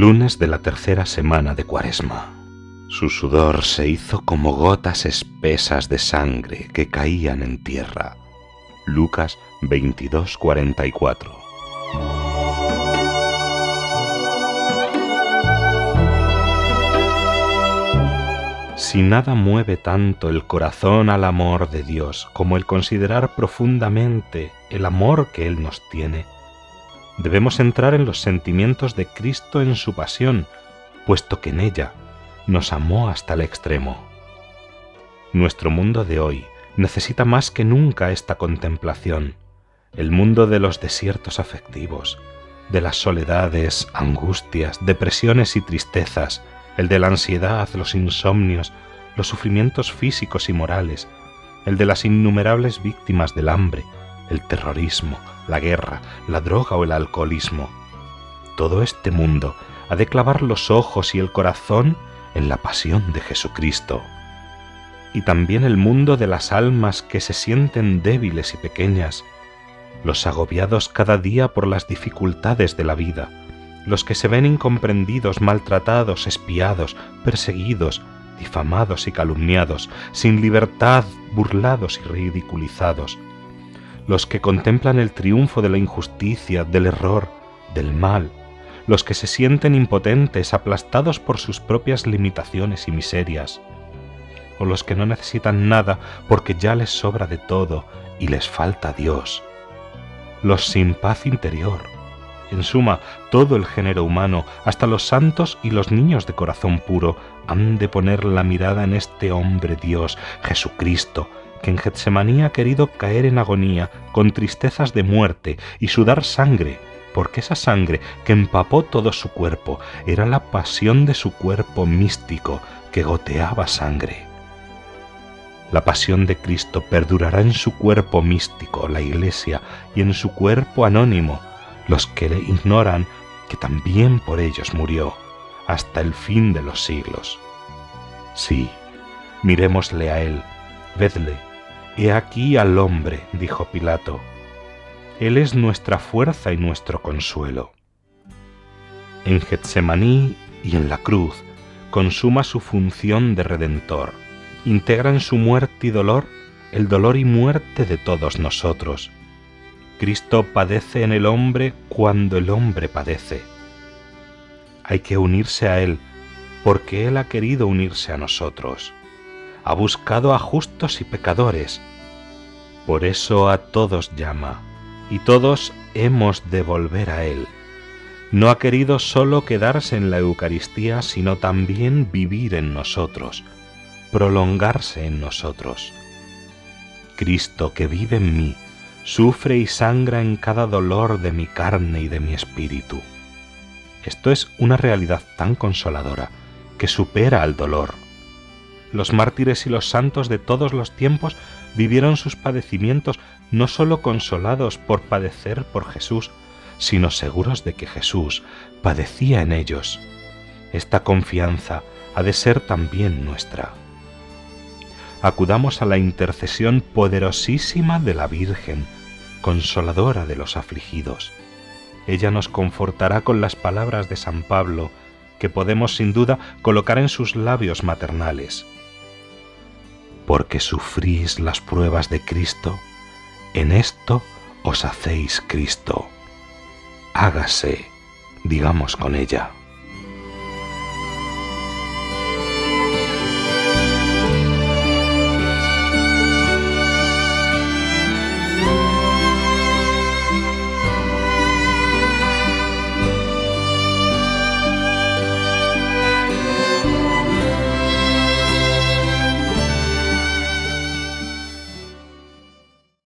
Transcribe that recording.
Lunes de la tercera semana de Cuaresma. Su sudor se hizo como gotas espesas de sangre que caían en tierra. Lucas 22:44. Si nada mueve tanto el corazón al amor de Dios como el considerar profundamente el amor que Él nos tiene, debemos entrar en los sentimientos de Cristo en su pasión, puesto que en ella nos amó hasta el extremo. Nuestro mundo de hoy necesita más que nunca esta contemplación, el mundo de los desiertos afectivos, de las soledades, angustias, depresiones y tristezas, el de la ansiedad, los insomnios, los sufrimientos físicos y morales, el de las innumerables víctimas del hambre, el terrorismo, la guerra, la droga o el alcoholismo. Todo este mundo ha de clavar los ojos y el corazón en la pasión de Jesucristo. Y también el mundo de las almas que se sienten débiles y pequeñas, los agobiados cada día por las dificultades de la vida, los que se ven incomprendidos, maltratados, espiados, perseguidos, difamados y calumniados, sin libertad, burlados y ridiculizados, los que contemplan el triunfo de la injusticia, del error, del mal, los que se sienten impotentes, aplastados por sus propias limitaciones y miserias, o los que no necesitan nada porque ya les sobra de todo y les falta Dios, los sin paz interior, en suma, todo el género humano, hasta los santos y los niños de corazón puro, han de poner la mirada en este hombre Dios, Jesucristo, que en Getsemaní ha querido caer en agonía con tristezas de muerte y sudar sangre, porque esa sangre que empapó todo su cuerpo era la pasión de su cuerpo místico que goteaba sangre. La pasión de Cristo perdurará en su cuerpo místico, la Iglesia, y en su cuerpo anónimo, los que le ignoran que también por ellos murió, hasta el fin de los siglos. Sí, mirémosle a Él, vedle, He aquí al hombre, dijo Pilato. Él es nuestra fuerza y nuestro consuelo. En Getsemaní y en la cruz consuma su función de redentor, integra en su muerte y dolor el dolor y muerte de todos nosotros. Cristo padece en el hombre cuando el hombre padece. Hay que unirse a Él porque Él ha querido unirse a nosotros ha buscado a justos y pecadores. Por eso a todos llama, y todos hemos de volver a Él. No ha querido solo quedarse en la Eucaristía, sino también vivir en nosotros, prolongarse en nosotros. Cristo que vive en mí, sufre y sangra en cada dolor de mi carne y de mi espíritu. Esto es una realidad tan consoladora que supera al dolor los mártires y los santos de todos los tiempos vivieron sus padecimientos no sólo consolados por padecer por Jesús, sino seguros de que Jesús padecía en ellos. Esta confianza ha de ser también nuestra. Acudamos a la intercesión poderosísima de la Virgen, consoladora de los afligidos. Ella nos confortará con las palabras de San Pablo, que podemos sin duda colocar en sus labios maternales porque sufrís las pruebas de Cristo, en esto os hacéis Cristo. Hágase, digamos con ella.